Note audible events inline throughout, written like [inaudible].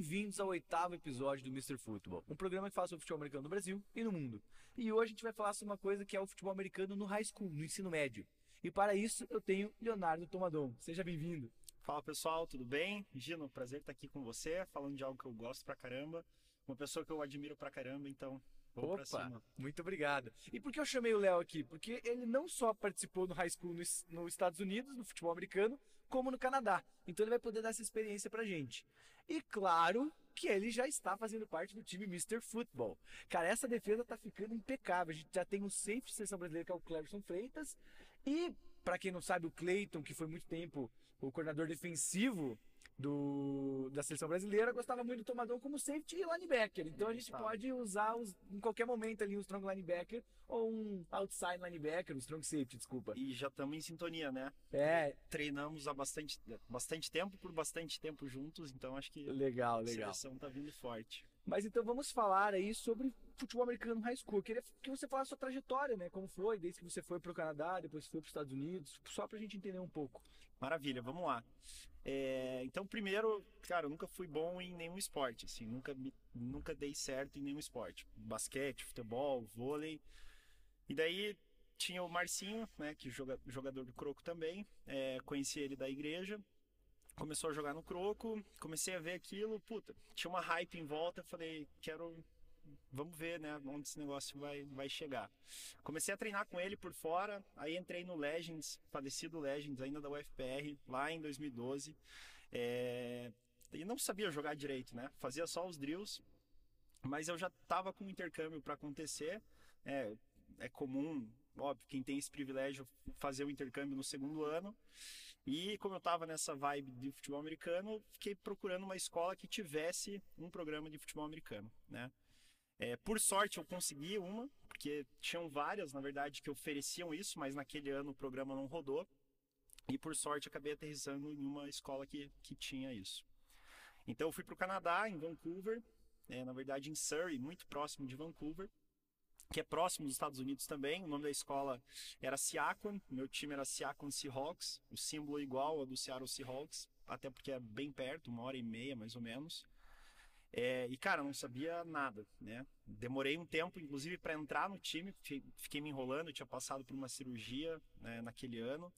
Bem-vindos ao oitavo episódio do Mr. Football, um programa que fala sobre futebol americano no Brasil e no mundo. E hoje a gente vai falar sobre uma coisa que é o futebol americano no high school, no ensino médio. E para isso eu tenho Leonardo Tomadon. Seja bem-vindo. Fala pessoal, tudo bem? Gino, prazer estar aqui com você, falando de algo que eu gosto pra caramba, uma pessoa que eu admiro pra caramba, então Vamos Opa, muito obrigado. E por que eu chamei o Léo aqui? Porque ele não só participou no high school nos, nos Estados Unidos, no futebol americano, como no Canadá. Então ele vai poder dar essa experiência pra gente. E claro que ele já está fazendo parte do time Mr. Football. Cara, essa defesa tá ficando impecável. A gente já tem um safety seleção brasileira que é o Cleverson Freitas. E, para quem não sabe, o Clayton, que foi muito tempo o coordenador defensivo do, da seleção brasileira gostava muito do Tomadão como safety e linebacker. Então a gente pode usar os, em qualquer momento ali um strong linebacker ou um outside linebacker, um strong safety, desculpa. E já estamos em sintonia, né? É. Treinamos há bastante, bastante tempo, por bastante tempo juntos, então acho que legal, legal. a seleção tá vindo forte. Mas então vamos falar aí sobre futebol americano high school. Eu queria que você falasse a sua trajetória, né? Como foi, desde que você foi para o Canadá, depois foi para os Estados Unidos, só para a gente entender um pouco. Maravilha, vamos lá. É, então, primeiro, cara, eu nunca fui bom em nenhum esporte, assim, nunca, nunca dei certo em nenhum esporte. Basquete, futebol, vôlei. E daí tinha o Marcinho, né, que joga, jogador do Croco também. É, conheci ele da igreja começou a jogar no croco, comecei a ver aquilo, puta, tinha uma hype em volta, falei, quero vamos ver, né, onde esse negócio vai, vai chegar. Comecei a treinar com ele por fora, aí entrei no Legends, falecido Legends, ainda da UFPR, lá em 2012. É... E não sabia jogar direito, né? Fazia só os drills, mas eu já estava com um intercâmbio para acontecer. É, é comum, óbvio, quem tem esse privilégio fazer o intercâmbio no segundo ano. E como eu estava nessa vibe de futebol americano, fiquei procurando uma escola que tivesse um programa de futebol americano, né? É, por sorte eu consegui uma, porque tinham várias, na verdade, que ofereciam isso, mas naquele ano o programa não rodou. E por sorte acabei aterrissando em uma escola que, que tinha isso. Então eu fui para o Canadá, em Vancouver, é, na verdade em Surrey, muito próximo de Vancouver que é próximo dos Estados Unidos também. O nome da escola era Seacon, meu time era Seacon Seahawks, o símbolo igual ao do Seattle Seahawks, até porque é bem perto, uma hora e meia mais ou menos. É, e cara, não sabia nada, né? Demorei um tempo, inclusive, para entrar no time, fiquei me enrolando, tinha passado por uma cirurgia né, naquele ano.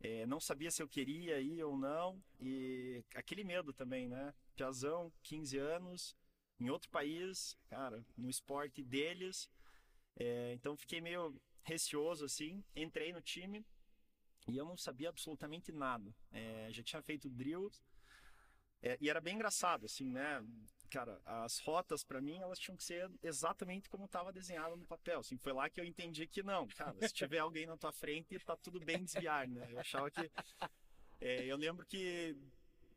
É, não sabia se eu queria ir ou não, e aquele medo também, né? Piazão, 15 anos, em outro país, cara, no esporte deles, é, então fiquei meio receoso assim, entrei no time e eu não sabia absolutamente nada. É, já tinha feito drills é, e era bem engraçado assim, né? Cara, as rotas para mim elas tinham que ser exatamente como estava desenhado no papel. Assim, foi lá que eu entendi que não, cara, se tiver alguém na tua frente tá tudo bem desviar, né? Eu achava que é, eu lembro que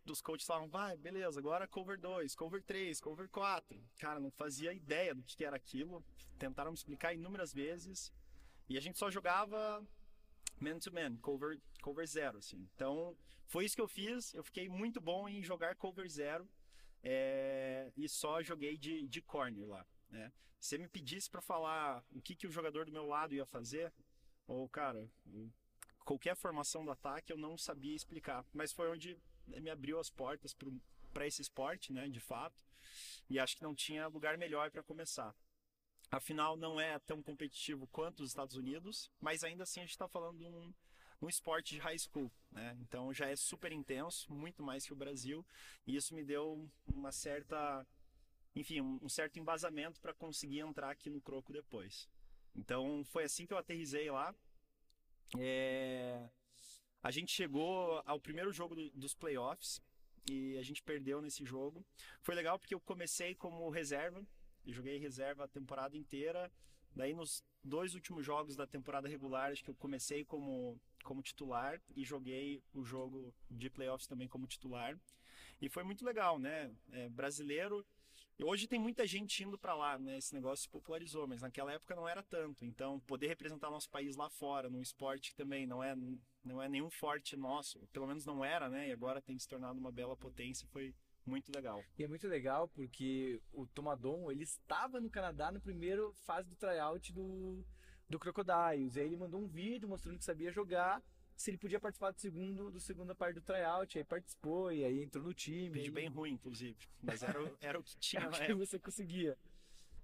dos coaches falavam, vai, beleza, agora cover 2, cover 3, cover 4. Cara, não fazia ideia do que era aquilo. Tentaram me explicar inúmeras vezes. E a gente só jogava man-to-man, cover, cover zero, assim. Então, foi isso que eu fiz. Eu fiquei muito bom em jogar cover zero. É, e só joguei de, de corner lá. Né? Se me pedisse para falar o que, que o jogador do meu lado ia fazer, ou, cara, qualquer formação do ataque eu não sabia explicar. Mas foi onde me abriu as portas para esse esporte, né, de fato. E acho que não tinha lugar melhor para começar. Afinal, não é tão competitivo quanto os Estados Unidos, mas ainda assim a gente está falando de um, um esporte de high school, né? Então já é super intenso, muito mais que o Brasil, e isso me deu uma certa, enfim, um certo embasamento para conseguir entrar aqui no Croco depois. Então foi assim que eu aterrisei lá. É... A gente chegou ao primeiro jogo do, dos playoffs e a gente perdeu nesse jogo. Foi legal porque eu comecei como reserva, joguei reserva a temporada inteira. Daí nos dois últimos jogos da temporada regular, acho que eu comecei como como titular e joguei o jogo de playoffs também como titular. E foi muito legal, né? É, brasileiro Hoje tem muita gente indo para lá, né? Esse negócio se popularizou, mas naquela época não era tanto. Então, poder representar nosso país lá fora, num esporte que também não é, não é nenhum forte nosso, pelo menos não era, né? E agora tem se tornado uma bela potência, foi muito legal. E é muito legal porque o Tomadon, ele estava no Canadá no primeiro fase do tryout do, do Crocodiles. Aí ele mandou um vídeo mostrando que sabia jogar se ele podia participar do segundo, do segunda parte do tryout, aí participou e aí entrou no time. Vídeo e- bem ruim, inclusive. Mas era, o- era o que [laughs] tinha era na o que época. você conseguia.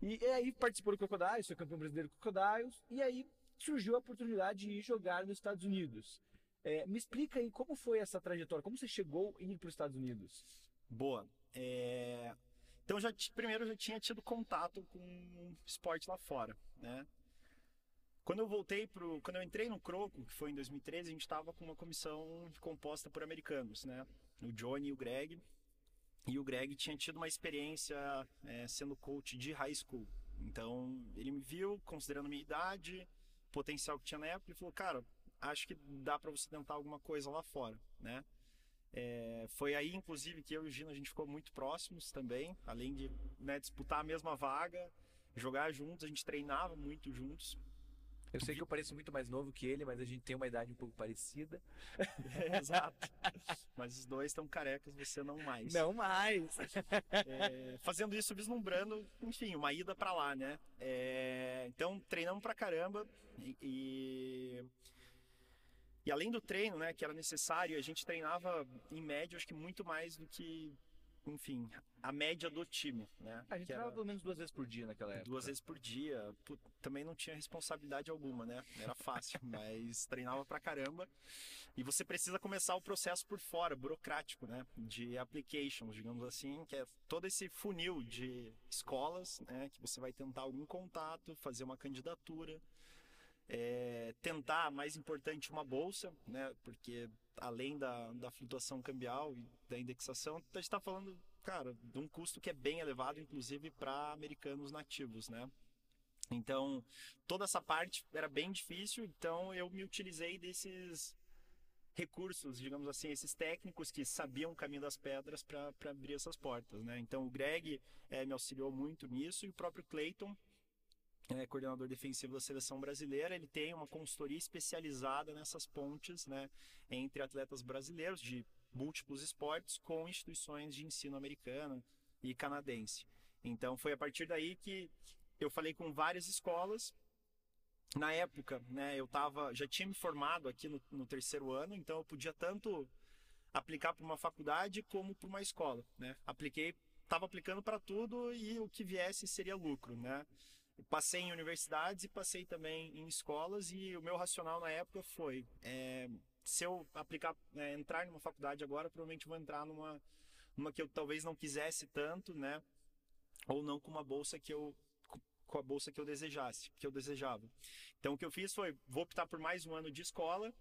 E, e aí participou do Crocodiles, foi campeão brasileiro do Crocodiles, e aí surgiu a oportunidade de ir jogar nos Estados Unidos. É, me explica aí como foi essa trajetória, como você chegou a ir para os Estados Unidos? Boa. É, Então, já primeiro eu já tinha tido contato com esporte lá fora, né? Quando eu voltei pro, quando eu entrei no Croco, que foi em 2013, a gente estava com uma comissão composta por americanos, né? O Johnny e o Greg. E o Greg tinha tido uma experiência é, sendo coach de high school. Então, ele me viu, considerando minha idade, potencial que tinha na época, e falou: "Cara, acho que dá para você tentar alguma coisa lá fora", né? É, foi aí, inclusive, que eu e o Gino a gente ficou muito próximos também, além de né, disputar a mesma vaga, jogar juntos, a gente treinava muito juntos. Eu sei que eu pareço muito mais novo que ele, mas a gente tem uma idade um pouco parecida. [laughs] Exato. Mas os dois estão carecas, você não mais. Não mais! É, fazendo isso, vislumbrando, enfim, uma ida pra lá, né? É, então, treinamos pra caramba e, e. e além do treino, né, que era necessário, a gente treinava em média, acho que muito mais do que, enfim, a média do time, né? A gente que treinava pelo menos duas vezes por dia naquela época. duas vezes por dia. Também não tinha responsabilidade alguma, né? Era fácil, [laughs] mas treinava pra caramba. E você precisa começar o processo por fora, burocrático, né? De applications, digamos assim, que é todo esse funil de escolas, né? Que você vai tentar algum contato, fazer uma candidatura, é, tentar, mais importante, uma bolsa, né? Porque além da, da flutuação cambial e da indexação, a gente está falando, cara, de um custo que é bem elevado, inclusive para americanos nativos, né? Então, toda essa parte era bem difícil, então eu me utilizei desses recursos, digamos assim, esses técnicos que sabiam o caminho das pedras para abrir essas portas, né? Então, o Greg eh, me auxiliou muito nisso e o próprio Clayton, é, coordenador defensivo da seleção brasileira, ele tem uma consultoria especializada nessas pontes, né, entre atletas brasileiros de múltiplos esportes com instituições de ensino americana e canadense. Então, foi a partir daí que eu falei com várias escolas. Na época, né, eu tava, já tinha me formado aqui no, no terceiro ano, então eu podia tanto aplicar para uma faculdade como para uma escola, né? Apliquei, estava aplicando para tudo e o que viesse seria lucro, né? Passei em universidades e passei também em escolas e o meu racional na época foi é, se eu aplicar, é, entrar numa faculdade agora, provavelmente vou entrar numa, numa que eu talvez não quisesse tanto, né? Ou não com uma bolsa que eu com a bolsa que eu desejasse, que eu desejava. Então o que eu fiz foi, vou optar por mais um ano de escola,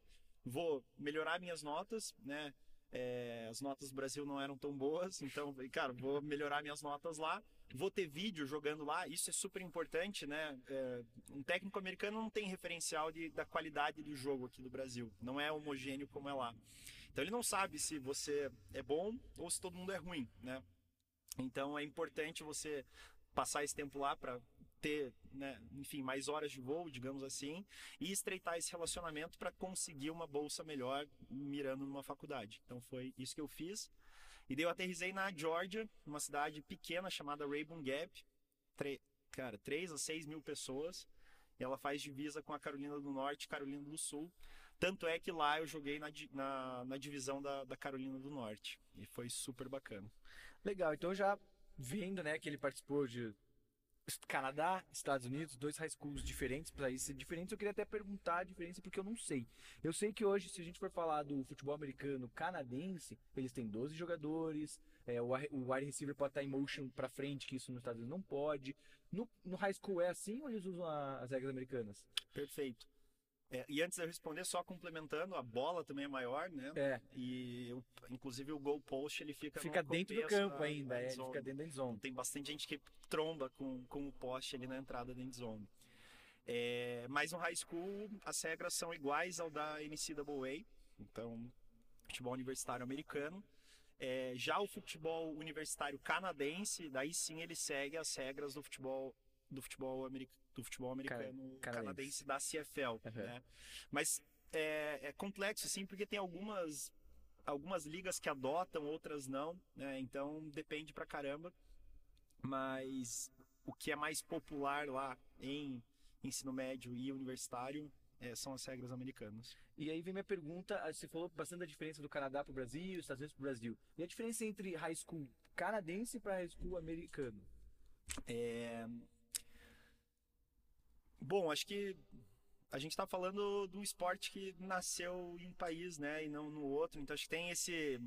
vou melhorar minhas notas, né? É, as notas do Brasil não eram tão boas, [laughs] então, cara, vou melhorar minhas notas lá, vou ter vídeo jogando lá, isso é super importante, né? É, um técnico americano não tem referencial de, da qualidade do jogo aqui do Brasil, não é homogêneo como é lá. Então ele não sabe se você é bom ou se todo mundo é ruim, né? Então é importante você passar esse tempo lá para ter, né, enfim, mais horas de voo, digamos assim, e estreitar esse relacionamento para conseguir uma bolsa melhor mirando numa faculdade. Então foi isso que eu fiz. E daí eu aterrisei na Georgia, uma cidade pequena chamada Raybon Gap, tre cara, 3 a 6 mil pessoas. E ela faz divisa com a Carolina do Norte e Carolina do Sul. Tanto é que lá eu joguei na, na, na divisão da, da Carolina do Norte. E foi super bacana. Legal, então já vendo, né, que ele participou de Canadá, Estados Unidos, dois high schools diferentes, países diferentes, eu queria até perguntar a diferença porque eu não sei. Eu sei que hoje, se a gente for falar do futebol americano canadense, eles têm 12 jogadores, é, o, o wide receiver pode estar em motion pra frente, que isso nos Estados Unidos não pode. No, no high school é assim ou eles usam a- as regras americanas? Perfeito. É, e antes de eu responder, só complementando, a bola também é maior, né? É, E inclusive o goal post ele fica, fica dentro do campo da- ainda, da é, fica dentro da end zone. Tem bastante gente que tromba com, com o poste ali na entrada da end zone. É, mas no high school as regras são iguais ao da NCAA, então futebol universitário americano. É, já o futebol universitário canadense, daí sim ele segue as regras do futebol do futebol, americ, do futebol americano canadense. canadense da CFL, Uhum. né? Mas é, é complexo sim porque tem algumas algumas ligas que adotam, outras não, né? Então depende pra caramba. Mas o que é mais popular lá em ensino médio e universitário é, são as regras americanas. E aí vem minha pergunta, ah, você falou bastante da diferença do Canadá para o Brasil, dos Estados Unidos para o Brasil. E a diferença entre high school canadense para high school americano? É... Bom, acho que a gente está falando de um esporte que nasceu em um país, né, e não no outro. Então acho que tem esse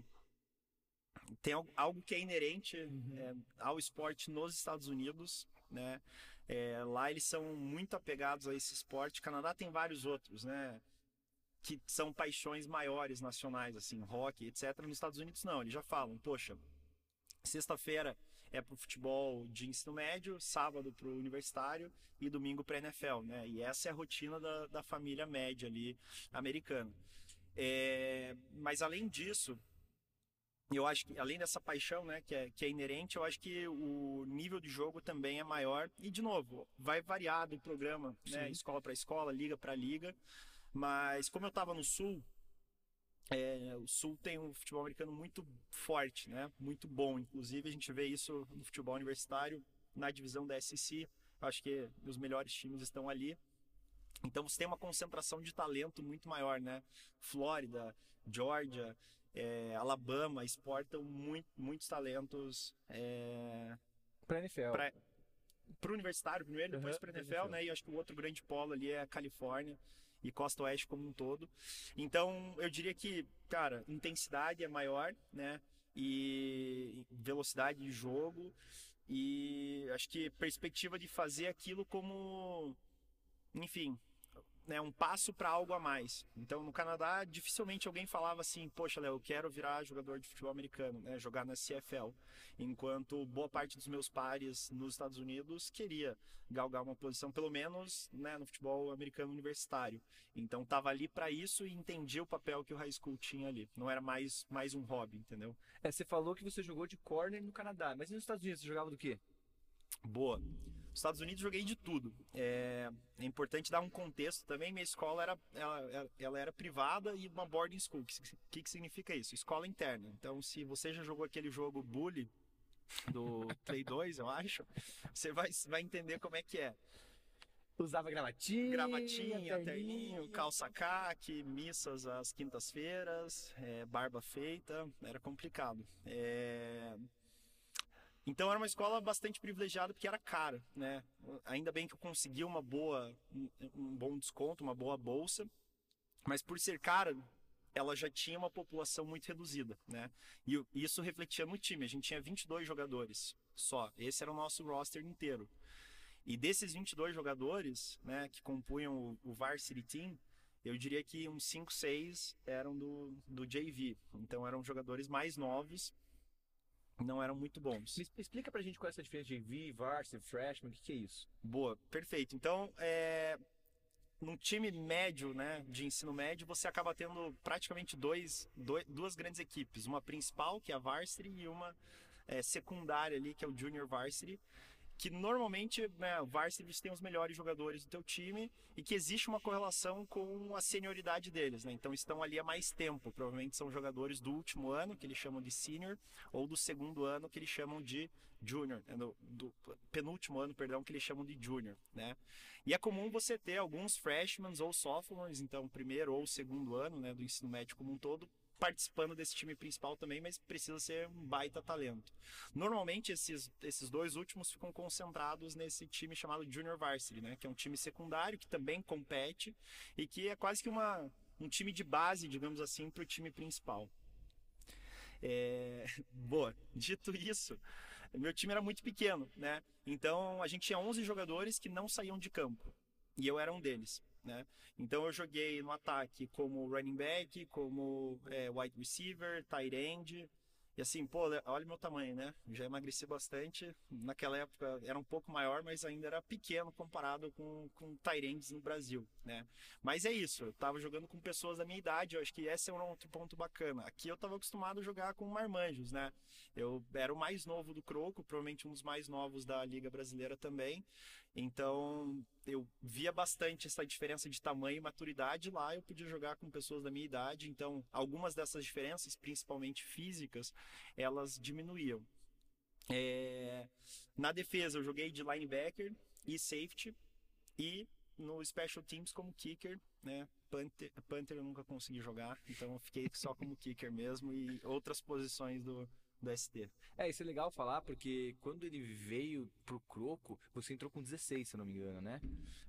tem algo que é inerente uhum. é, ao esporte nos Estados Unidos, né? É, lá eles são muito apegados a esse esporte. O Canadá tem vários outros, né? Que são paixões maiores nacionais, assim, rock, etc. Nos Estados Unidos não, eles já falam, poxa, sexta-feira é para o futebol de ensino médio, sábado para o universitário e domingo para a NFL, né? E essa é a rotina da, da família média ali americana. É, mas além disso, eu acho que além dessa paixão, né, que é, que é inerente, eu acho que o nível de jogo também é maior. E de novo, vai variar do programa, né, escola para escola, liga para liga. Mas como eu estava no sul, é, o Sul tem um futebol americano muito forte, né? Muito bom. Inclusive, a gente vê isso no futebol universitário, na divisão da SEC. Acho que os melhores times estão ali. Então, você tem uma concentração de talento muito maior, né? Flórida, Georgia, é, Alabama exportam muito, muitos talentos. É, para NFL. Para o universitário primeiro, depois uhum, para NFL, NFL, né? E acho que o outro grande polo ali é a Califórnia e Costa Oeste como um todo. Então, eu diria que, cara, intensidade é maior, né? E velocidade de jogo e acho que perspectiva de fazer aquilo como, enfim, né, um passo para algo a mais. Então, no Canadá, dificilmente alguém falava assim: Poxa, Léo, eu quero virar jogador de futebol americano, né, jogar na CFL. Enquanto boa parte dos meus pares nos Estados Unidos queria galgar uma posição, pelo menos né, no futebol americano universitário. Então, estava ali para isso e entendia o papel que o high school tinha ali. Não era mais, mais um hobby, entendeu? É, você falou que você jogou de corner no Canadá, mas nos Estados Unidos você jogava do quê? Boa. Estados Unidos joguei de tudo. É, é, importante dar um contexto também. Minha escola era, ela, ela era privada e uma boarding school. O que, que significa isso? Escola interna. Então, se você já jogou aquele jogo Bully do [laughs] Play 2, eu acho, você vai, vai entender como é que é. Usava gravatinha, gravatinha, terninho, calça caque, missas às quintas-feiras, é, barba feita, era complicado. É... Então era uma escola bastante privilegiada porque era cara, né? Ainda bem que eu consegui uma boa, um bom desconto, uma boa bolsa, mas por ser cara, ela já tinha uma população muito reduzida, né? E isso refletia no time. A gente tinha 22 jogadores só. Esse era o nosso roster inteiro. E desses 22 jogadores, né, que compunham o, o Varsity Team, eu diria que uns 5, 6 eram do, do JV. Então eram jogadores mais novos não eram muito bons. Me explica pra gente qual é essa diferença de V, Varsity, Freshman, o que, que, é isso? Boa, perfeito. Então, é... num time médio, né, de ensino médio, você acaba tendo praticamente dois, dois duas grandes equipes. Uma principal, que é a Varsity, e uma é, secundária ali, que é o Junior Varsity que normalmente né, varsity tem os melhores jogadores do teu time e que existe uma correlação com a senioridade deles, né? Então estão ali há mais tempo, provavelmente são jogadores do último ano, que eles chamam de senior, ou do segundo ano, que eles chamam de junior, né? do, do, penúltimo ano, perdão, que eles chamam de junior, né? E é comum você ter alguns freshmen ou sophomores, então primeiro ou segundo ano, né, do ensino médio como um todo, participando desse time principal também, mas precisa ser um baita talento. Normalmente esses, esses dois últimos ficam concentrados nesse time chamado Junior Varsity, né, que é um time secundário que também compete e que é quase que uma, um time de base, digamos assim, para o time principal. É... [laughs] Boa, dito isso, meu time era muito pequeno, né? Então a gente tinha 11 jogadores que não saíam de campo e eu era um deles né? Então eu joguei no ataque como running back, como é, wide receiver, tight end. E assim, pô, olha meu tamanho, né? Já emagreci bastante. Naquela época era um pouco maior, mas ainda era pequeno comparado com, com tight ends no Brasil, né? Mas é isso, eu tava jogando com pessoas da minha idade, eu acho que esse é um outro ponto bacana. Aqui eu tava acostumado a jogar com marmanjos, né? Eu era o mais novo do Croco, provavelmente um dos mais novos da Liga Brasileira também. Então, eu via bastante essa diferença de tamanho e maturidade lá, eu podia jogar com pessoas da minha idade, então algumas dessas diferenças, principalmente físicas, elas diminuíam. É... Na defesa, eu joguei de linebacker e safety, e no Special Teams como kicker, né? Panther, Panther eu nunca consegui jogar, então eu fiquei só como kicker mesmo e outras posições do, do ST. É, isso é legal falar, porque quando ele veio pro Croco, você entrou com 16, se eu não me engano, né?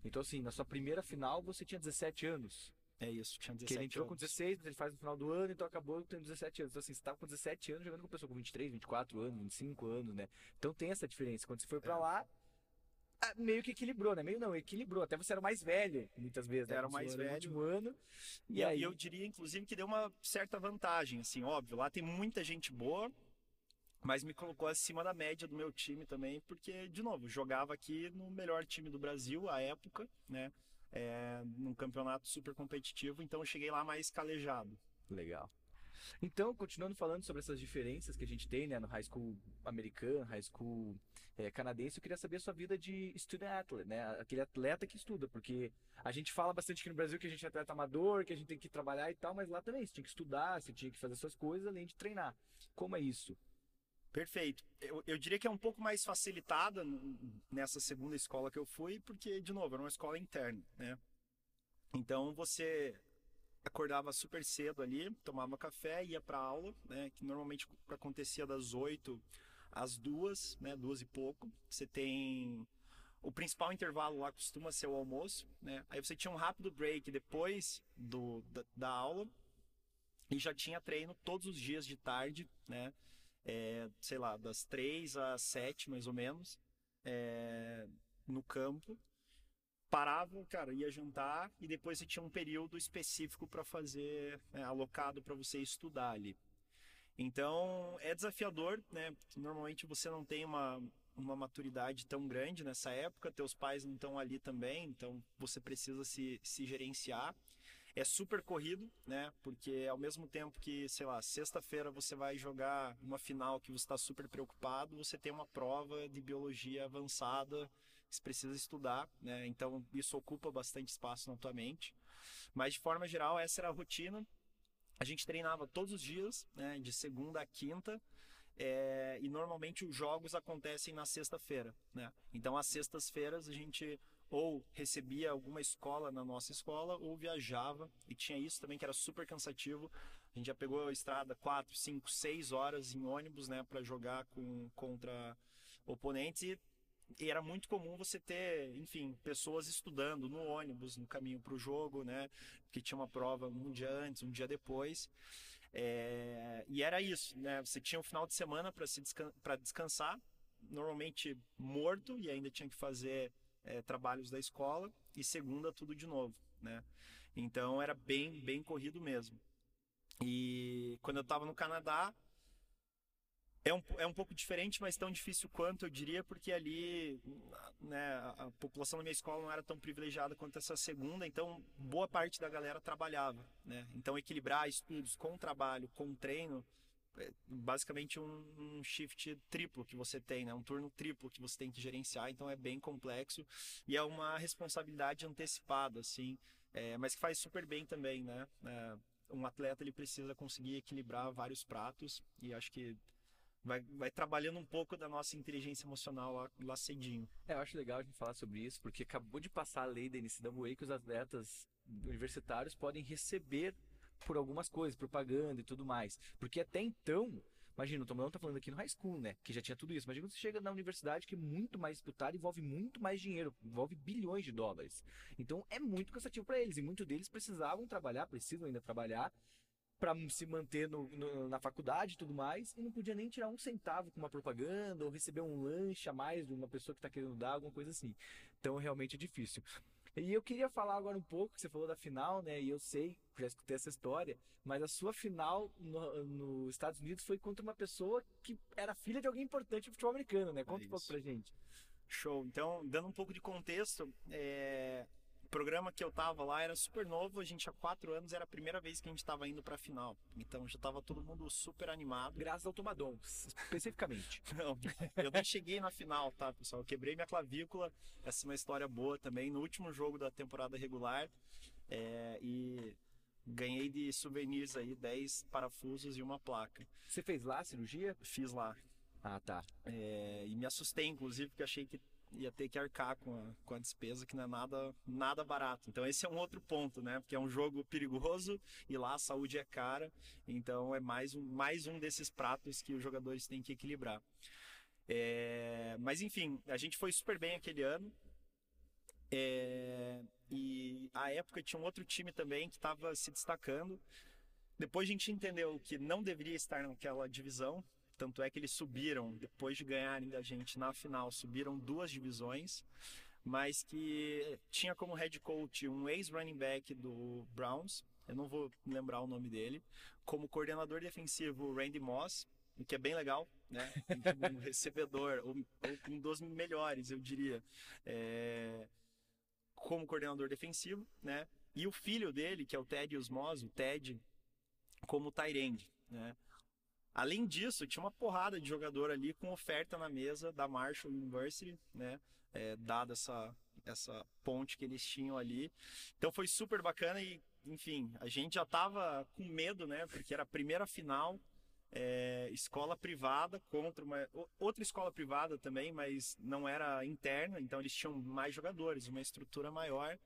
Então, assim, na sua primeira final, você tinha 17 anos. É isso, tinha 17 Que ele entrou anos. com 16, mas ele faz no final do ano, então acabou tendo 17 anos. Então, assim, você tava com 17 anos jogando com pessoa com 23, 24 anos, 25 anos, né? Então tem essa diferença. Quando você foi pra É. lá, ah, meio que equilibrou, né? Meio não, equilibrou. Até você era mais velho, muitas vezes, né? Era mais no velho. último ano. E, E aí, eu diria, inclusive, que deu uma certa vantagem, assim, óbvio, lá tem muita gente boa, mas me colocou acima da média do meu time também, porque, de novo, jogava aqui no melhor time do Brasil à época, né? É, num campeonato super competitivo, então eu cheguei lá mais calejado. Legal. Então, continuando falando sobre essas diferenças que a gente tem, né, no high school americano, high school eh, canadense, eu queria saber a sua vida de student athlete, né, aquele atleta que estuda, porque a gente fala bastante aqui no Brasil que a gente é atleta amador, que a gente tem que trabalhar e tal, mas lá também você tinha que estudar, você tinha que fazer suas coisas além de treinar. Como é isso? Perfeito. Eu, eu diria que é um pouco mais facilitada nessa segunda escola que eu fui, porque, de novo, era uma escola interna, né? Então você acordava super cedo ali, tomava café, ia para aula, né? Que normalmente acontecia das 8 às 2, né? Duas e pouco. Você tem o principal intervalo lá costuma ser o almoço, né? Aí você tinha um rápido break depois do, da, da aula e já tinha treino todos os dias de tarde, né? É, sei lá, das 3 às 7 mais ou menos, é, no campo. Parava, cara, ia jantar e depois você tinha um período específico para fazer, né, alocado para você estudar ali. Então é desafiador, né? Normalmente você não tem uma, uma maturidade tão grande nessa época, teus pais não estão ali também, então você precisa se, se gerenciar. É super corrido, né? Porque ao mesmo tempo que, sei lá, sexta-feira você vai jogar uma final que você está super preocupado, você tem uma prova de biologia avançada você precisa estudar, né? Então isso ocupa bastante espaço na tua mente. Mas de forma geral, essa era a rotina. A gente treinava todos os dias, né? De segunda a quinta. É, e normalmente os jogos acontecem na sexta-feira, né? Então às sextas-feiras a gente ou recebia alguma escola na nossa escola ou viajava e tinha isso também que era super cansativo. A gente já pegou a estrada 4, 5, 6 horas em ônibus, né, para jogar com contra oponentes e, e era muito comum você ter, enfim, pessoas estudando no ônibus no caminho para o jogo, né, que tinha uma prova um dia antes, um dia depois. É, e era isso, né? Você tinha um final de semana para descan descansar, normalmente morto e ainda tinha que fazer é, trabalhos da escola e segunda tudo de novo, né? Então era bem bem corrido mesmo. E quando eu estava no Canadá é um, é um pouco diferente, mas tão difícil quanto eu diria, porque ali né, a, população da minha escola não era tão privilegiada quanto essa segunda, então boa parte da galera trabalhava, né? Então equilibrar estudos com trabalho, com treino, basicamente um, shift triplo que você tem, né? Um turno triplo que você tem que gerenciar, então é bem complexo e é uma responsabilidade antecipada, assim, é, mas que faz super bem também, né? É, um atleta ele precisa conseguir equilibrar vários pratos e acho que vai, vai trabalhando um pouco da nossa inteligência emocional lá, lá cedinho. É, eu acho legal a gente falar sobre isso, porque acabou de passar a lei da NCAA que os atletas universitários podem receber por algumas coisas, propaganda e tudo mais. Porque até então, imagina, o Tomalão tá falando aqui no high school, né? Que já tinha tudo isso. Imagina você chega na universidade que é muito mais disputada, envolve muito mais dinheiro, envolve bilhões de dólares. Então é muito cansativo para eles. E muitos deles precisavam trabalhar, precisam ainda trabalhar para se manter no, no, na faculdade e tudo mais, e não podia nem tirar um centavo com uma propaganda ou receber um lanche a mais de uma pessoa que está querendo dar, alguma coisa assim. Então realmente é difícil. E eu queria falar agora um pouco, que você falou da final, né? E eu sei, já escutei essa história, mas a sua final nos no Estados Unidos foi contra uma pessoa que era filha de alguém importante no futebol americano, né? Conta É um pouco pra gente. Show. Então, dando um pouco de contexto, é, programa que eu tava lá era super novo, a gente há quatro anos era a primeira vez que a gente tava indo pra final. Então já tava todo mundo super animado. Graças ao Tomadon, especificamente. [laughs] Não, eu nem cheguei na final, tá, pessoal? Eu quebrei minha clavícula. Essa é uma história boa também. No último jogo da temporada regular. é, e ganhei de souvenirs aí 10 parafusos e uma placa. Você fez lá a cirurgia? Fiz lá. Ah, tá. É, e me assustei, inclusive, porque achei que ia ter que arcar com a, com a despesa, que não é nada, nada barato. Então esse é um outro ponto, né? Porque é um jogo perigoso e lá a saúde é cara. Então é mais um, mais um desses pratos que os jogadores têm que equilibrar. É, mas enfim, a gente foi super bem aquele ano. É, e a época tinha um outro time também que estava se destacando. Depois a gente entendeu que não deveria estar naquela divisão, tanto é que eles subiram, depois de ganharem da gente na final, subiram duas divisões, mas que tinha como head coach um ex-running back do Browns, eu não vou lembrar o nome dele, como coordenador defensivo Randy Moss, o que é bem legal, né? Um recebedor, um dos melhores, eu diria, é... como coordenador defensivo, né? E o filho dele, que é o Ted Osmos, o Ted, como Tyrande, né? Além disso, tinha uma porrada de jogador ali com oferta na mesa da Marshall University, né? É, dada essa, essa ponte que eles tinham ali. Então foi super bacana e, enfim, a gente já tava com medo, né? Porque era a primeira final, é, escola privada contra uma outra escola privada também, mas não era interna, então eles tinham mais jogadores, uma estrutura maior.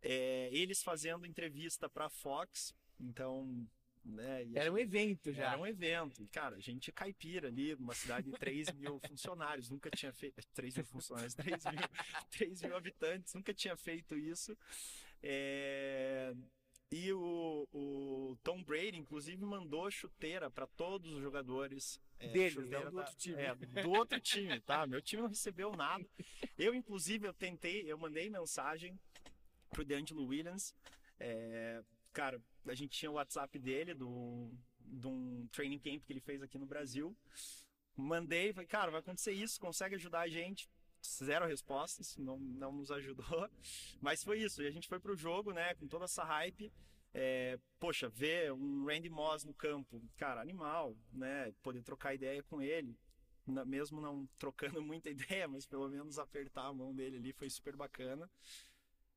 É, eles fazendo entrevista para Fox, então né? era um evento já. Era um evento. Cara, a gente é caipira ali, uma cidade de 3 mil [laughs] funcionários, nunca tinha feito. 3 mil funcionários, 3 mil, [laughs] 3 mil habitantes, nunca tinha feito isso. É... E o, o, Tom Brady, inclusive, mandou chuteira para todos os jogadores. É, Deles, não do outro time. É, do outro time, tá? Meu time não recebeu nada. Eu, inclusive, eu tentei, eu mandei mensagem pro DeAngelo Williams. É, cara, a gente tinha o WhatsApp dele, do, de um training camp que ele fez aqui no Brasil. Mandei, falei, cara, vai acontecer isso, consegue ajudar a gente? Zero respostas, não, não nos ajudou. [laughs] Mas foi isso, e a gente foi pro jogo, né, com toda essa hype. É, poxa, ver um Randy Moss no campo, cara, animal, né? Poder trocar ideia com ele, mesmo não trocando [laughs] muita ideia, mas pelo menos apertar a mão dele ali foi super bacana.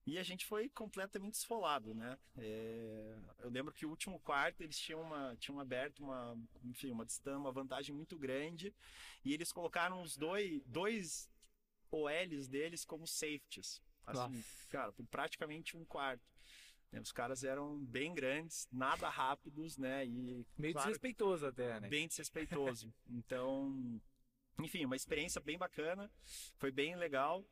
E a gente foi completamente esfolado, né? É, eu lembro que o último quarto eles tinham, uma, tinham aberto uma, enfim, uma distância, uma vantagem muito grande. E eles colocaram os dois, dois OLs deles como safeties. Assim, Nossa. cara, por praticamente um quarto. Né, os caras eram bem grandes, nada rápidos, né? E, Meio claro, desrespeitoso até, né? Bem desrespeitoso. [laughs] então, enfim, uma experiência bem bacana. Foi bem legal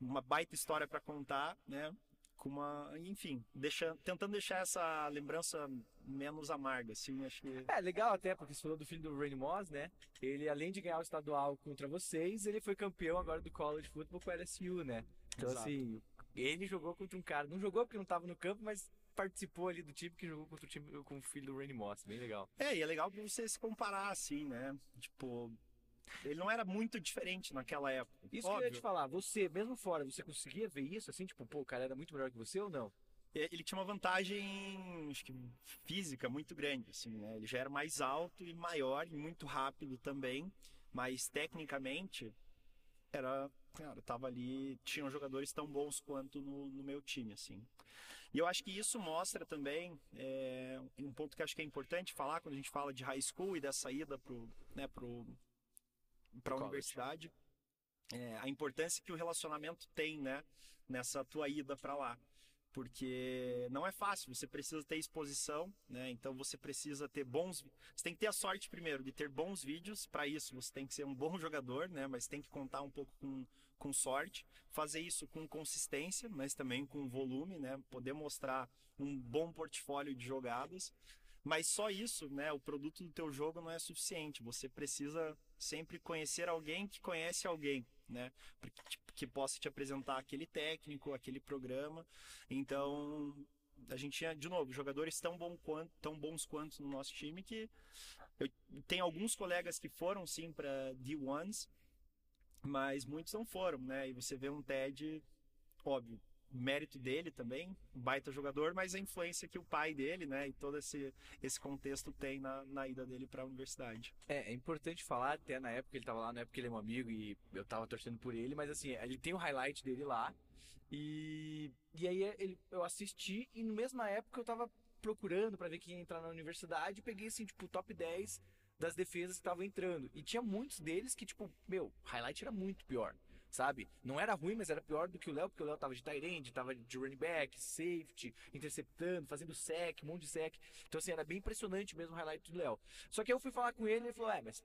uma baita história para contar, né? Com uma, enfim, deixando, tentando deixar essa lembrança menos amarga, assim, acho que... É, legal até, porque você falou do filho do Randy Moss, né? Ele, além de ganhar o estadual contra vocês, ele foi campeão agora do college football com o LSU, né? Então, Exato. assim, ele jogou contra um cara, não jogou porque não estava no campo, mas participou ali do time que jogou contra o time com o filho do Randy Moss, bem legal. É, e é legal pra você se comparar, assim, né? Tipo, ele não era muito diferente naquela época. Isso Óbvio. que eu ia te falar, você, mesmo fora, você conseguia ver isso assim? Tipo, pô, o cara era muito melhor que você ou não? Ele tinha uma vantagem, acho que física muito grande, assim, né? Ele já era mais alto e maior e muito rápido também, mas tecnicamente era, cara, tava ali, tinham jogadores tão bons quanto no, no meu time, assim. E eu acho que isso mostra também é, um ponto que acho que é importante falar quando a gente fala de high school e da saída pro, né, pro, para a universidade, é, a importância que o relacionamento tem, né, nessa tua ida para lá. Porque não é fácil, você precisa ter exposição, né? Então você precisa ter bons. Você tem que ter a sorte primeiro de ter bons vídeos. Para isso, você tem que ser um bom jogador, né? Mas tem que contar um pouco com, com sorte. Fazer isso com consistência, mas também com volume, né? Poder mostrar um bom portfólio de jogadas. Mas só isso, né? O produto do teu jogo não é suficiente. Você precisa sempre conhecer alguém que conhece alguém, né? Que possa te apresentar aquele técnico, aquele programa. Então, a gente tinha, de novo, jogadores tão, bom quanto, tão bons quanto no nosso time que eu tenho alguns colegas que foram sim para D1s, mas muitos não foram, né? E você vê um TED, óbvio, mérito dele também, um baita jogador, mas a influência que o pai dele, né, e todo esse, esse contexto tem na, na ida dele para a universidade. É, é importante falar, até na época ele estava lá, na época ele é um amigo e eu estava torcendo por ele, mas assim, ele tem o highlight dele lá e, e aí ele, eu assisti e na mesma época eu estava procurando para ver quem ia entrar na universidade peguei assim, tipo, top 10 das defesas que estavam entrando. E tinha muitos deles que, tipo, meu, highlight era muito pior. Sabe? Não era ruim, mas era pior do que o Léo, porque o Léo tava de tight end, tava de running back, safety, interceptando, fazendo sec, um monte de sec. Então, assim, era bem impressionante mesmo o highlight do Léo. Só que eu fui falar com ele e ele falou, é, mas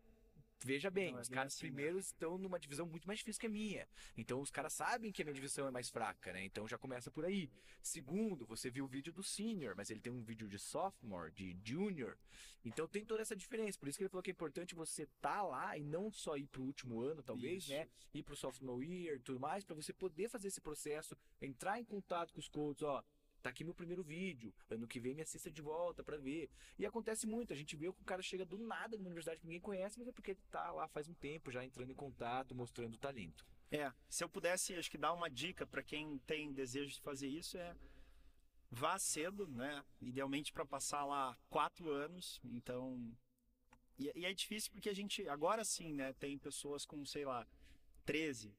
Veja bem, Não é os caras assim, né? primeiros estão numa divisão muito mais difícil que a minha. Então os caras sabem que a minha divisão é mais fraca, né? Então já começa por aí. Segundo, você viu o vídeo do senior, mas ele tem um vídeo de sophomore, de junior. Então tem toda essa diferença. Por isso que ele falou que é importante você estar lá e não só ir pro último ano, talvez, Isso. né? Ir pro sophomore year e tudo mais, para você poder fazer esse processo, entrar em contato com os coaches, ó. Tá aqui meu primeiro vídeo. Ano que vem me assista de volta pra ver. E acontece muito. A gente vê que o cara chega do nada numa universidade que ninguém conhece, mas é porque ele tá lá faz um tempo já entrando em contato, mostrando talento. É, se eu pudesse, acho que dar uma dica para quem tem desejo de fazer isso é vá cedo, né? Idealmente para passar lá quatro anos. Então, e, e é difícil porque a gente agora sim, né? Tem pessoas com sei lá 13,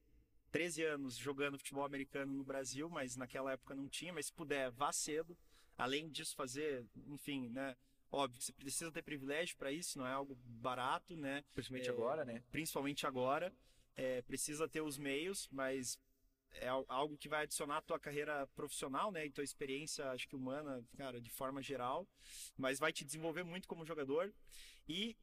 13 anos jogando futebol americano no Brasil, mas naquela época não tinha. Mas se puder, vá cedo. Além disso, fazer, enfim, né? Óbvio que você precisa ter privilégio para isso, não é algo barato, né? Principalmente É, agora, né? principalmente agora. É, precisa ter os meios, mas é al- algo que vai adicionar à tua carreira profissional, né? E tua experiência, acho que humana, cara, de forma geral. Mas vai te desenvolver muito como jogador. E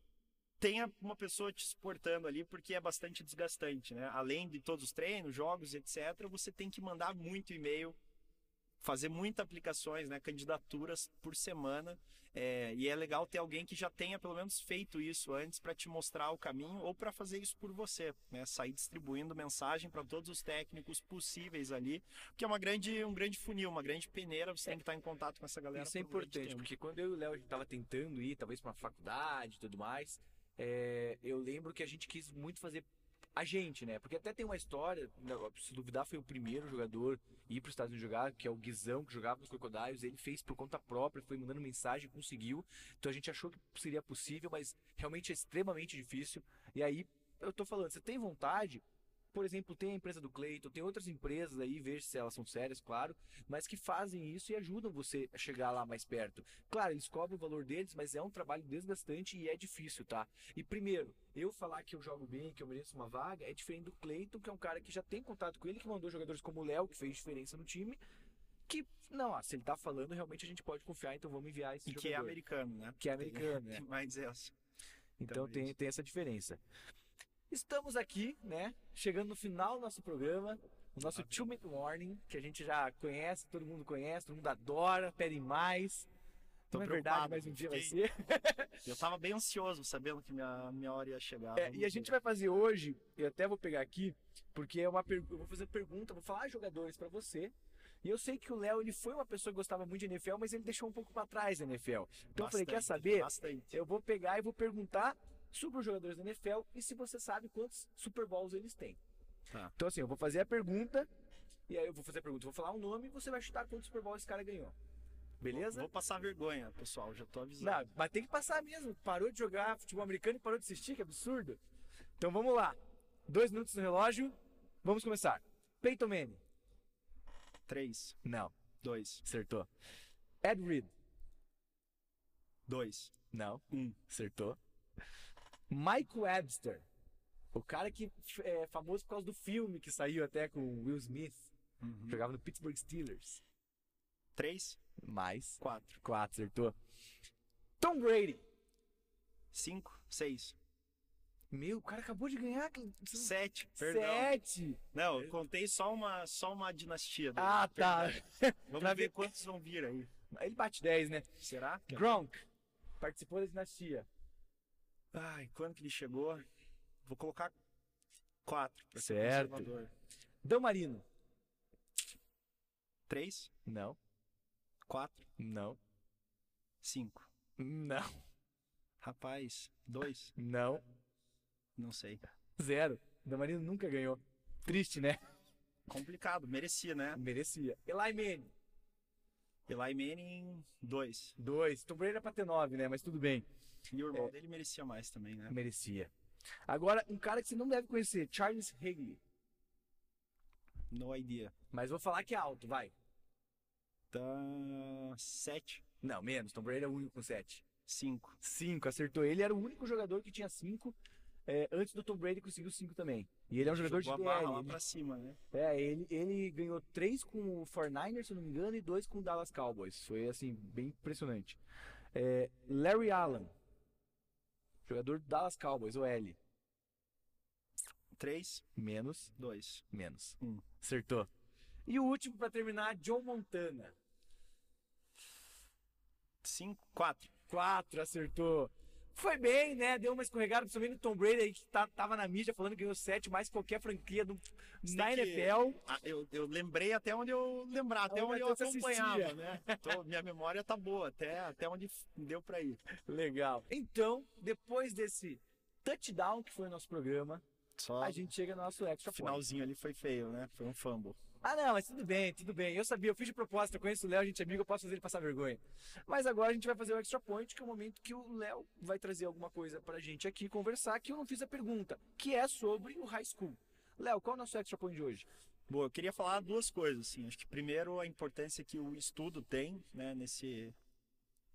tenha uma pessoa te suportando ali, porque é bastante desgastante, né? Além de todos os treinos, jogos, etc., você tem que mandar muito e-mail, fazer muitas aplicações, né? Candidaturas por semana. É, e é legal ter alguém que já tenha pelo menos feito isso antes para te mostrar o caminho ou para fazer isso por você, né? Sair distribuindo mensagem para todos os técnicos possíveis ali, que é uma grande, um grande funil, uma grande peneira. Você tem que estar em contato com essa galera. Isso é importante, porque quando eu e o Léo a gente tava tentando ir, talvez pra uma faculdade e tudo mais, é, eu lembro que a gente quis muito fazer a gente, né? Porque até tem uma história, se duvidar, foi o primeiro jogador ir para os Estados Unidos jogar, que é o Guizão, que jogava nos Crocodiles. Ele fez por conta própria, foi mandando mensagem, conseguiu. Então a gente achou que seria possível, mas realmente é extremamente difícil. E aí, eu tô falando, você tem vontade? Por exemplo, tem a empresa do Cleiton, tem outras empresas aí, veja se elas são sérias, claro, mas que fazem isso e ajudam você a chegar lá mais perto. Claro, eles cobram o valor deles, mas é um trabalho desgastante e é difícil, tá? E primeiro, eu falar que eu jogo bem, que eu mereço uma vaga, é diferente do Cleiton, que é um cara que já tem contato com ele, que mandou jogadores como o Léo, que fez diferença no time, que, não, ó, se ele tá falando, realmente a gente pode confiar, então vamos enviar esse E jogador. que é americano, né? Que é americano, [laughs] Tem, né? tem mais essa. Então Também. tem, tem essa diferença. Estamos aqui, né? Chegando no final do nosso programa. O nosso Maravilha. Two Minute Warning, que a gente já conhece, todo mundo conhece, todo mundo adora, pedem mais. Tô Não é verdade, mas um dia vai ser. [laughs] Eu tava bem ansioso, sabendo que minha, minha hora ia chegar. É, e a gente vai fazer hoje, eu até vou pegar aqui, porque é uma per... eu vou fazer pergunta, vou falar jogadores pra você. E eu sei que o Léo, ele foi uma pessoa que gostava muito de NFL, mas ele deixou um pouco pra trás da NFL. Então eu falei, quer Bastante, saber? Bastante. Eu vou pegar e vou perguntar sobre os jogadores da NFL e se você sabe quantos Super Bowls eles têm. Tá. Então assim, eu vou fazer a pergunta, e aí eu vou fazer a pergunta, vou falar um nome e você vai chutar quantos Super Bowls esse cara ganhou. Beleza? Vou passar vergonha, pessoal, já tô avisando. Não, mas tem que passar mesmo. Parou de jogar futebol americano e parou de assistir, que absurdo. Então vamos lá. Dois minutos no relógio. Vamos começar. Peyton Manning. Três, Não. dois, Acertou. Ed Reed. dois, Não. um. Acertou. Mike Webster. O cara que é famoso por causa do filme que saiu até com o Will Smith. Uhum. Jogava no Pittsburgh Steelers. Três, Mais. quatro, Quatro, acertou. Tom Brady. cinco, seis, Meu, o cara acabou de ganhar. sete, perdão. Sete. Não, eu contei só uma, só uma dinastia. dele, Ah, tá. [laughs] Vamos ver- quantos vão vir aí. Ele bate 10, né? Será? Gronk. Participou da dinastia. Ai, quando que ele chegou? Vou colocar quatro. Certo. Dan Marino. Três, Não. quatro, Não. cinco. Não. Rapaz, dois, Não. não sei. Zero. Dan Marino nunca ganhou. Triste, né? Complicado, merecia, né? Merecia. Eli Manning. Eli Manning, dois. Dois. Tom Brady era pra ter nove, né? Mas tudo bem. E o É. irmão dele merecia mais também, né? Merecia. Agora, um cara que você não deve conhecer. Charles Higley. No idea. Mas vou falar que é alto, vai. Tá. Sete, Não, menos. Tom Brady é o único com sete. cinco. Cinco, acertou. Ele era o único jogador que tinha cinco é, antes do Tom Brady conseguiu cinco também. E ele é um jogador Jogou de a barra lá ele- pra cima, né? É, ele, ele ganhou três com o 49ers, se eu não me engano, e dois com o Dallas Cowboys. Foi, assim, bem impressionante. É, Larry Allen, jogador do Dallas Cowboys, o L. 3, Menos, 2. menos. Hum. Acertou. E o último pra terminar, John Montana. 5, 4. Quatro, acertou. Foi bem, né? Deu uma escorregada, principalmente no Tom Brady aí, que tá- tava na mídia falando que ganhou sete mais que qualquer franquia do, na que- NFL. Ah, eu, eu lembrei até onde eu lembrar, até Onde onde eu você acompanhava, assistia. né? Minha memória tá boa, até, até onde deu pra ir. Legal. Então, depois desse touchdown que foi o nosso programa, Só a gente chega no nosso extra o point. finalzinho ali foi feio, né? Foi um fumble. Ah, não, mas tudo bem, tudo bem. Eu sabia, eu fiz de propósito, eu conheço o Léo, a gente é amigo, eu posso fazer ele passar vergonha. Mas agora a gente vai fazer o extra point, que é o momento que o Léo vai trazer alguma coisa pra gente aqui conversar, que eu não fiz a pergunta, que é sobre o high school. Léo, qual é o nosso extra point de hoje? Bom, eu queria falar duas coisas, assim. Acho que primeiro a importância que o estudo tem, né, nesse,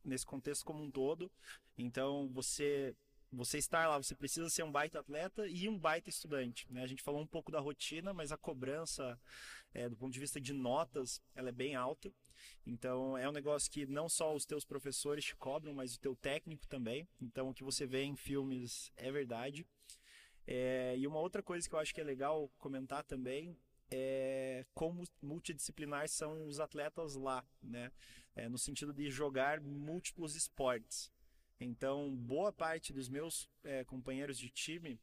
nesse contexto como um todo. Então, você você estar lá, você precisa ser um baita atleta e um baita estudante. Né? A gente falou um pouco da rotina, mas a cobrança, é, do ponto de vista de notas, ela é bem alta. Então, é um negócio que não só os teus professores te cobram, mas o teu técnico também. Então, o que você vê em filmes é verdade. É, e uma outra coisa que eu acho que é legal comentar também é, como multidisciplinar são os atletas lá, né? É, no sentido de jogar múltiplos esportes. Então, boa parte dos meus é, companheiros de time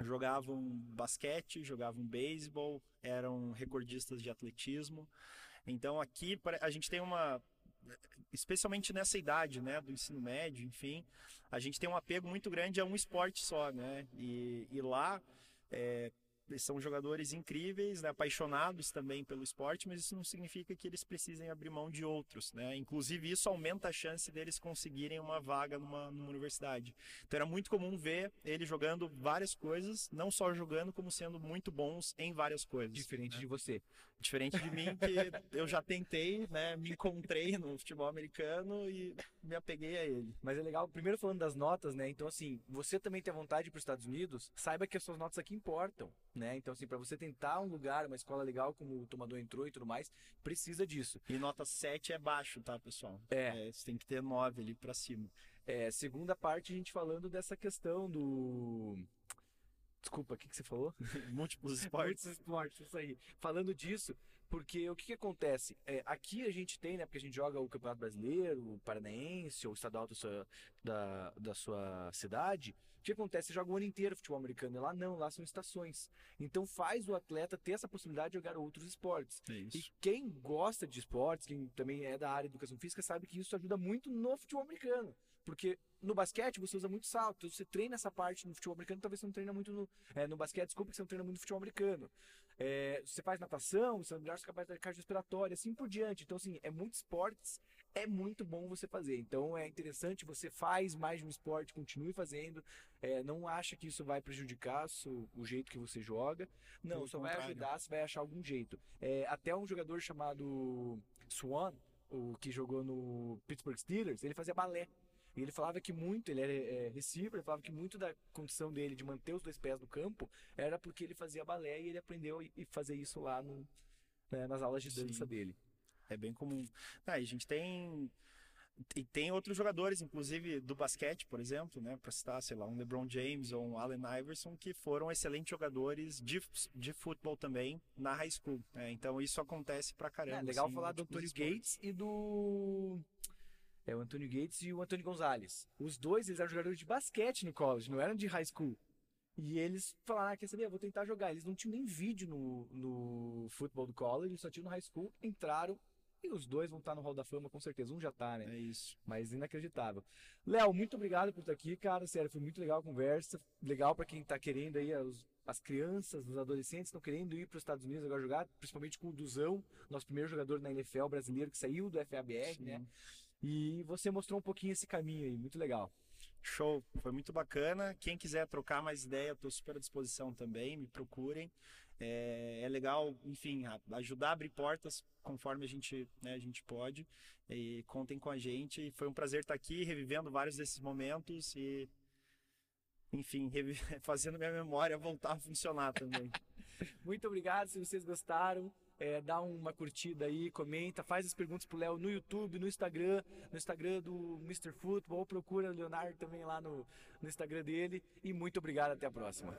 jogavam basquete, jogavam beisebol, eram recordistas de atletismo. Então, aqui a gente tem uma, especialmente nessa idade, né, do ensino médio, enfim, a gente tem um apego muito grande a um esporte só, né? E, e lá é, eles são jogadores incríveis, né, apaixonados também pelo esporte, mas isso não significa que eles precisem abrir mão de outros, né? Inclusive isso aumenta a chance deles conseguirem uma vaga numa, numa universidade. Então era muito comum ver ele jogando várias coisas, não só jogando, como sendo muito bons em várias coisas. Diferente né? de você. Diferente de mim, que [laughs] eu já tentei, né? Me encontrei no futebol americano e me apeguei a ele. Mas é legal, primeiro falando das notas, né? Então, assim, você também tem vontade para os Estados Unidos, saiba que as suas notas aqui importam, né? Então, assim, para você tentar um lugar, uma escola legal, como o tomador entrou e tudo mais, precisa disso. E nota 7 é baixo, tá, pessoal? É. você tem que ter 9 ali pra cima. É, segunda parte, a gente falando dessa questão do. Desculpa, o que, que você falou? [laughs] Múltiplos [laughs] esportes. Muitos esportes, isso aí. Falando disso, porque o que, que acontece? É, aqui a gente tem, né? Porque a gente joga o Campeonato Brasileiro, o Paranaense, ou o estadual da sua, da, da sua cidade. O que acontece? Você joga o ano inteiro futebol americano. E lá não, lá são estações. Então faz o atleta ter essa possibilidade de jogar outros esportes. É E quem gosta de esportes, quem também é da área de educação física, sabe que isso ajuda muito no futebol americano. Porque no basquete você usa muito salto, então você treina essa parte no futebol americano, talvez você não treina muito no, é, no basquete, desculpa que você não treina muito no futebol americano. É, você faz natação, você melhora sua capacidade cardiorrespiratória, assim por diante. Então, assim, é muitos esportes, é muito bom você fazer. Então, é interessante, você faz mais um esporte, continue fazendo. É, não acha que isso vai prejudicar o jeito que você joga. Não, Pelo só vai ajudar, você vai achar algum jeito. É, até um jogador chamado Swan, o que jogou no Pittsburgh Steelers, ele fazia balé. E ele falava que muito, ele era é, receiver, ele falava que muito da condição dele de manter os dois pés no campo era porque ele fazia balé e ele aprendeu e fazer isso lá no, né, nas aulas de dança Sim. dele. É bem comum. Ah, a gente tem. E tem outros jogadores, inclusive do basquete, por exemplo, né? Pra citar, sei lá, um LeBron James ou um Allen Iverson, que foram excelentes jogadores de, de futebol também na high school. né? Então isso acontece pra caramba. É legal assim, falar do múltiplos Antônio. Gates e do. É, o Antônio Gates e o Antônio Gonzalez. Os dois, eles eram jogadores de basquete no college, não eram de high school. E eles falaram, ah, quer saber, eu vou tentar jogar. Eles não tinham nem vídeo no, no futebol do college, eles só tinham no high school, entraram e os dois vão estar no Hall da Fama com certeza. Um já tá, né? É isso. Mas inacreditável. Léo, muito obrigado por estar aqui, cara. Sério, foi muito legal a conversa. Legal pra quem tá querendo aí, os- as crianças, os adolescentes estão querendo ir para os Estados Unidos agora jogar, principalmente com o Duzão, nosso primeiro jogador na NFL brasileiro que saiu do FABR, né? Sim. E você mostrou um pouquinho esse caminho aí, muito legal. Show, foi muito bacana. Quem quiser trocar mais ideia, estou super à disposição também, me procurem. É, é legal, enfim, ajudar a abrir portas conforme a gente, né, a gente pode. E contem com a gente. Foi um prazer estar aqui, revivendo vários desses momentos e enfim, [laughs] fazendo minha memória voltar a funcionar também. [laughs] Muito obrigado se vocês gostaram. É, dá uma curtida aí, comenta, faz as perguntas pro Léo no YouTube, no Instagram, no Instagram do Mr. Football, procura o Leonardo também lá no, no Instagram dele. E muito obrigado, até a próxima.